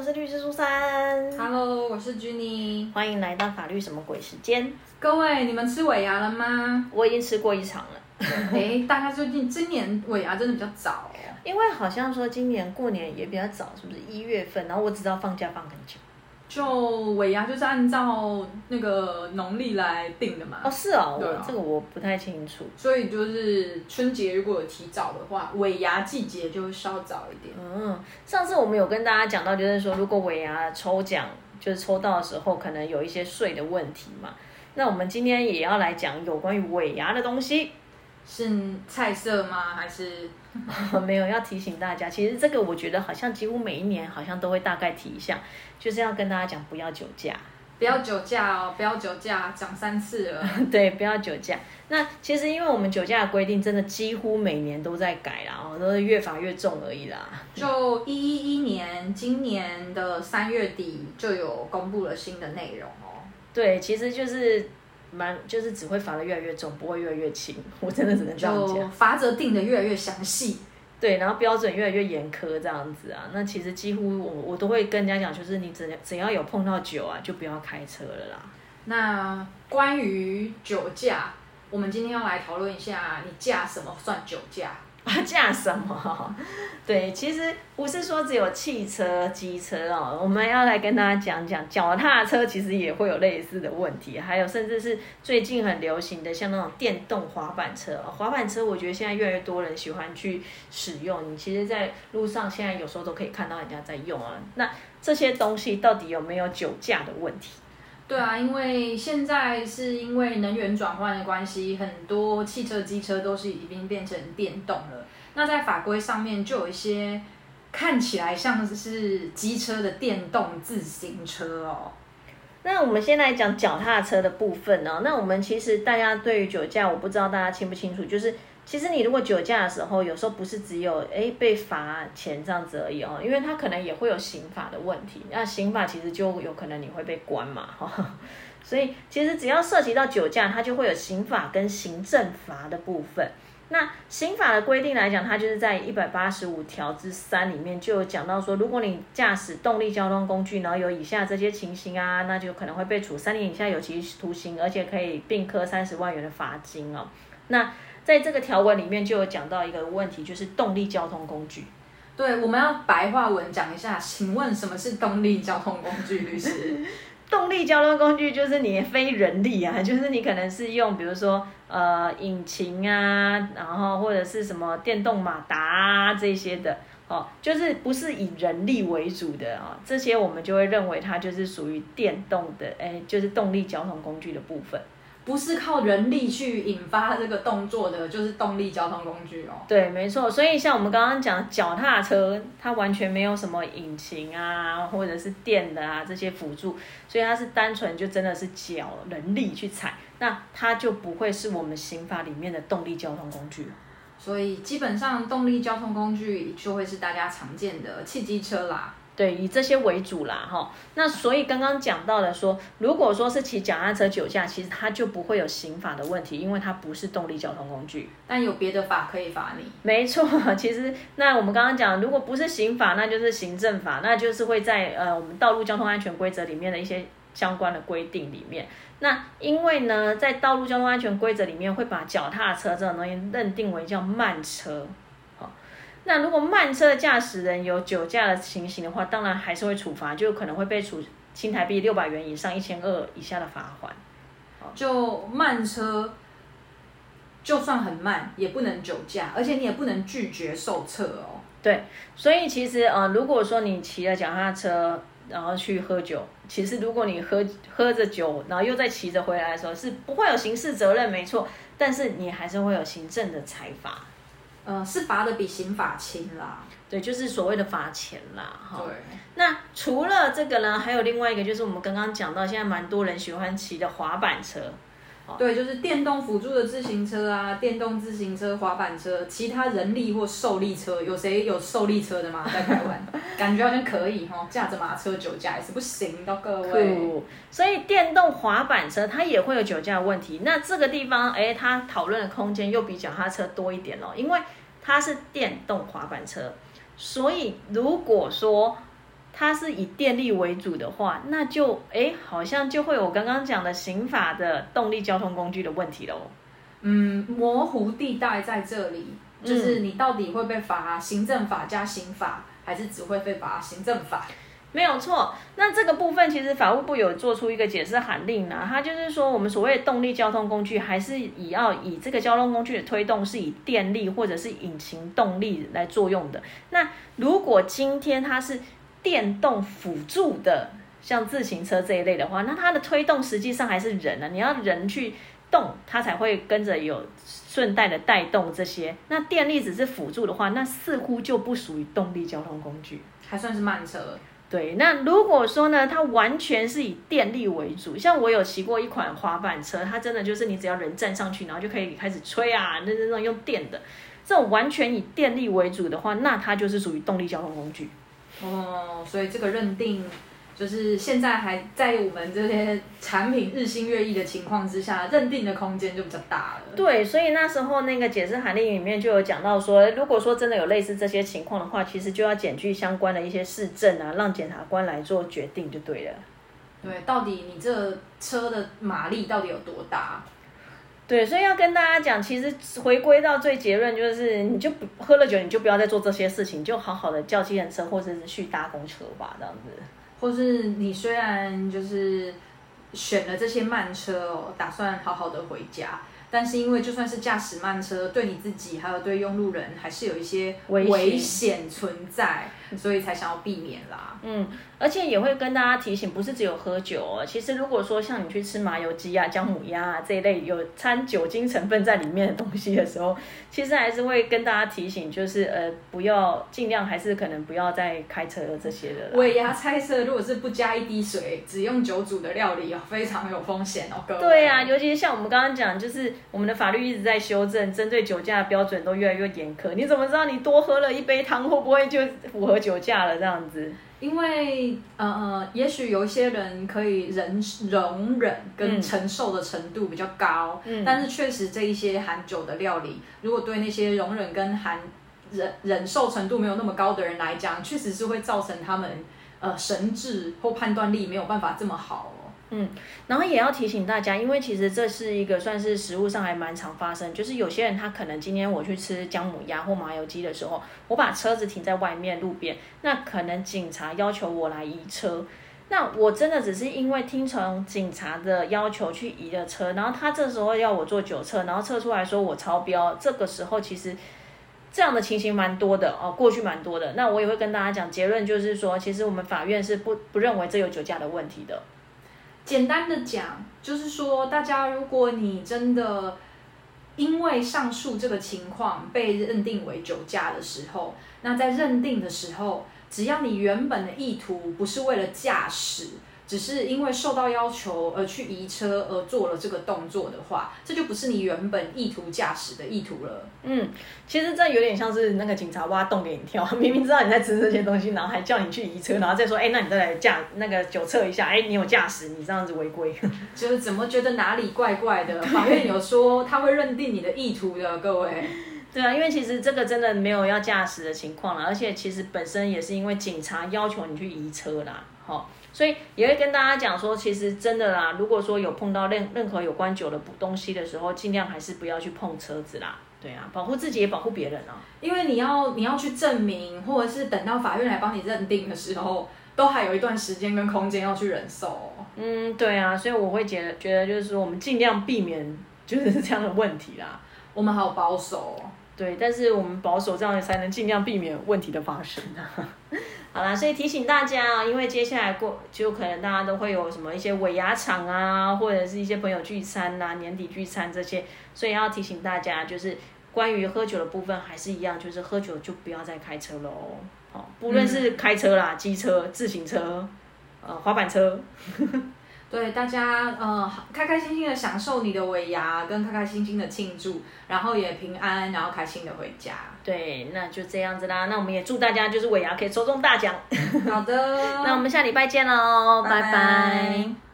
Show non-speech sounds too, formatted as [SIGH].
我是律师苏珊。Hello，我是 Jenny。欢迎来到法律什么鬼时间。各位，你们吃尾牙了吗？我已经吃过一场了，[LAUGHS] 哎，大家最近今年尾牙真的比较早哦。因为好像说今年过年也比较早，是不是一月份？然后我只知道放假放很久。就尾牙就是按照那个农历来定的嘛。哦，是哦，对啊我这个我不太清楚。所以就是春节如果有提早的话，尾牙季节就会稍早一点。嗯，上次我们有跟大家讲到，就是说如果尾牙抽奖就是抽到的时候，可能有一些税的问题嘛。那我们今天也要来讲有关于尾牙的东西。是菜色吗？还是 [LAUGHS] 没有要提醒大家，其实这个我觉得好像几乎每一年好像都会大概提一下，就是要跟大家讲不要酒驾，不要酒驾哦？不要酒驾，讲三次了。[LAUGHS] 对，不要酒驾。那其实因为我们酒驾的规定真的几乎每年都在改啦，哦，都是越罚越重而已啦。就一一一年，今年的三月底就有公布了新的内容哦。对，其实就是蛮就是只会罚的越来越重，不会越来越轻。我真的只能这样就讲。罚则定的越来越详细。对，然后标准越来越严苛这样子啊。那其实几乎我我都会跟人家讲，就是你只只要有碰到酒啊，就不要开车了啦。那关于酒驾，我们今天要来讨论一下，你驾什么算酒驾？啊，驾什么？[LAUGHS] 对，其实不是说只有汽车、机车哦，我们要来跟大家讲讲，脚踏车其实也会有类似的问题，还有甚至是最近很流行的像那种电动滑板车哦。滑板车我觉得现在越来越多人喜欢去使用，你其实在路上现在有时候都可以看到人家在用啊。那这些东西到底有没有酒驾的问题？对啊，因为现在是因为能源转换的关系，很多汽车、机车都是已经变成电动了。那在法规上面就有一些看起来像是机车的电动自行车哦。那我们先来讲脚踏车的部分哦。那我们其实大家对于酒驾，我不知道大家清不清楚，就是其实你如果酒驾的时候，有时候不是只有诶被罚钱这样子而已哦，因为他可能也会有刑法的问题。那刑法其实就有可能你会被关嘛，哈、[LAUGHS] 所以其实只要涉及到酒驾，它就会有刑法跟行政罚的部分。那刑法的规定来讲，它就是在一百八十五条之三里面就有讲到说，如果你驾驶动力交通工具，然后有以下这些情形啊，那就可能会被处三年以下有期徒刑，而且可以并科三十万元的罚金哦。那在这个条文里面就有讲到一个问题，就是动力交通工具。对，我们要白话文讲一下，请问什么是动力交通工具？律师？[LAUGHS] 动力交通工具就是你非人力啊，[LAUGHS] 就是你可能是用比如说呃引擎啊，然后或者是什么电动马达啊这些的哦，就是不是以人力为主的啊、这些我们就会认为它就是属于电动的，哎，就是动力交通工具的部分。不是靠人力去引发这个动作的，就是动力交通工具哦。对，没错。所以像我们刚刚讲脚踏车，它完全没有什么引擎啊，或者是电的啊这些辅助，所以它是单纯就真的是脚人力去踩，那它就不会是我们刑法里面的动力交通工具。所以基本上动力交通工具就会是大家常见的汽机车啦。对，以这些为主啦，哈。那所以刚刚讲到的说，如果说是骑脚踏车酒驾，其实它就不会有刑法的问题，因为它不是动力交通工具。但有别的法可以罚你。没错，其实那我们刚刚讲，如果不是刑法，那就是行政法，那就是会在呃我们道路交通安全规则里面的一些相关的规定里面。那因为呢，在道路交通安全规则里面会把脚踏车这种东西认定为叫慢车，好，那如果慢车的驾驶人有酒驾的情形的话，当然还是会处罚，就可能会被处新台币六百元以上一千二以下的罚款。就慢车，就算很慢，也不能酒驾，而且你也不能拒绝受测哦。对，所以其实呃，如果说你骑了脚踏车，然后去喝酒，其实如果你喝喝着酒，然后又再骑着回来的时候，是不会有刑事责任，没错，但是你还是会有行政的裁罚。呃，是罚的比刑法轻啦。对，就是所谓的罚钱啦，哈。对，那除了这个呢，还有另外一个，就是我们刚刚讲到，现在蛮多人喜欢骑的滑板车。对，就是电动辅助的自行车啊，电动自行车、滑板车，其他人力或受力车，有谁有受力车的吗？在台湾，[LAUGHS] 感觉好像可以哈，驾着马车酒驾也是不行的，各位。酷，所以电动滑板车它也会有酒驾的问题。那这个地方，哎，它讨论的空间又比脚踏车多一点咯，因为它是电动滑板车，所以如果说它是以电力为主的话，那就哎，好像就会有我刚刚讲的刑法的动力交通工具的问题喽。嗯，模糊地带在这里，就是你到底会被罚行政法加刑法，还是只会被罚行政法？没有错，那这个部分其实法务部有做出一个解释函令呢，它就是说我们所谓的动力交通工具，还是以要以这个交通工具的推动是以电力或者是引擎动力来作用的。那如果今天它是电动辅助的，像自行车这一类的话，那它的推动实际上还是人啊，你要人去动，它才会跟着有顺带的带动这些。那电力只是辅助的话，那似乎就不属于动力交通工具，还算是慢车。对，那如果说呢，它完全是以电力为主，像我有骑过一款滑板车，它真的就是你只要人站上去，然后就可以开始吹啊，那那种用电的，这种完全以电力为主的话，那它就是属于动力交通工具。哦，所以这个认定。就是现在还在我们这些产品日新月异的情况之下，认定的空间就比较大了。对，所以那时候那个解释函令里面就有讲到说，如果说真的有类似这些情况的话，其实就要检具相关的一些市政啊，让检察官来做决定就对了。对，到底你这车的马力到底有多大？对，所以要跟大家讲，其实回归到最结论就是，你就不喝了酒，你就不要再做这些事情，就好好的叫计程车或者是去搭公车吧，这样子。或是你虽然就是选了这些慢车哦，打算好好的回家。但是因为就算是驾驶慢车，对你自己还有对用路人，还是有一些危险存在，所以才想要避免啦。嗯，而且也会跟大家提醒，不是只有喝酒哦。其实如果说像你去吃麻油鸡啊、姜母鸭啊这一类有掺酒精成分在里面的东西的时候，其实还是会跟大家提醒，就是呃，不要尽量还是可能不要再开车这些的。尾牙猜测，如果是不加一滴水，只用酒煮的料理哦，非常有风险哦，各位。对啊，尤其是像我们刚刚讲，就是。我们的法律一直在修正，针对酒驾的标准都越来越严苛。你怎么知道你多喝了一杯汤会不会就符合酒驾了？这样子？因为呃呃，也许有一些人可以忍容忍跟承受的程度比较高，嗯，但是确实这一些含酒的料理，如果对那些容忍跟含忍忍受程度没有那么高的人来讲，确实是会造成他们呃神智或判断力没有办法这么好。嗯，然后也要提醒大家，因为其实这是一个算是食物上还蛮常发生，就是有些人他可能今天我去吃姜母鸭或麻油鸡的时候，我把车子停在外面路边，那可能警察要求我来移车，那我真的只是因为听从警察的要求去移了车，然后他这时候要我做酒测，然后测出来说我超标，这个时候其实这样的情形蛮多的哦，过去蛮多的，那我也会跟大家讲结论，就是说其实我们法院是不不认为这有酒驾的问题的。简单的讲，就是说，大家如果你真的因为上述这个情况被认定为酒驾的时候，那在认定的时候，只要你原本的意图不是为了驾驶。只是因为受到要求而去移车而做了这个动作的话，这就不是你原本意图驾驶的意图了。嗯，其实这有点像是那个警察挖洞给你跳，[LAUGHS] 明明知道你在吃这些东西，然后还叫你去移车，然后再说，哎，那你再来驾那个酒测一下，哎，你有驾驶，你这样子违规，[LAUGHS] 就是怎么觉得哪里怪怪的？法院有说他会认定你的意图的，各位。[LAUGHS] 对啊，因为其实这个真的没有要驾驶的情况了，而且其实本身也是因为警察要求你去移车啦，好。所以也会跟大家讲说，其实真的啦，如果说有碰到任任何有关酒的东西的时候，尽量还是不要去碰车子啦。对啊，保护自己也保护别人啊。因为你要你要去证明，或者是等到法院来帮你认定的时候，都还有一段时间跟空间要去忍受。嗯，对啊，所以我会觉得觉得就是说，我们尽量避免就是这样的问题啦。我们好保守。对，但是我们保守这样才能尽量避免问题的发生好啦，所以提醒大家啊，因为接下来过就可能大家都会有什么一些尾牙场啊，或者是一些朋友聚餐呐、年底聚餐这些，所以要提醒大家，就是关于喝酒的部分还是一样，就是喝酒就不要再开车喽。好，不论是开车啦、机车、自行车、呃、滑板车。对大家，呃，开开心心的享受你的尾牙，跟开开心心的庆祝，然后也平安，然后开心的回家。对，那就这样子啦。那我们也祝大家就是尾牙可以抽中大奖。好的，[LAUGHS] 那我们下礼拜见喽，拜拜。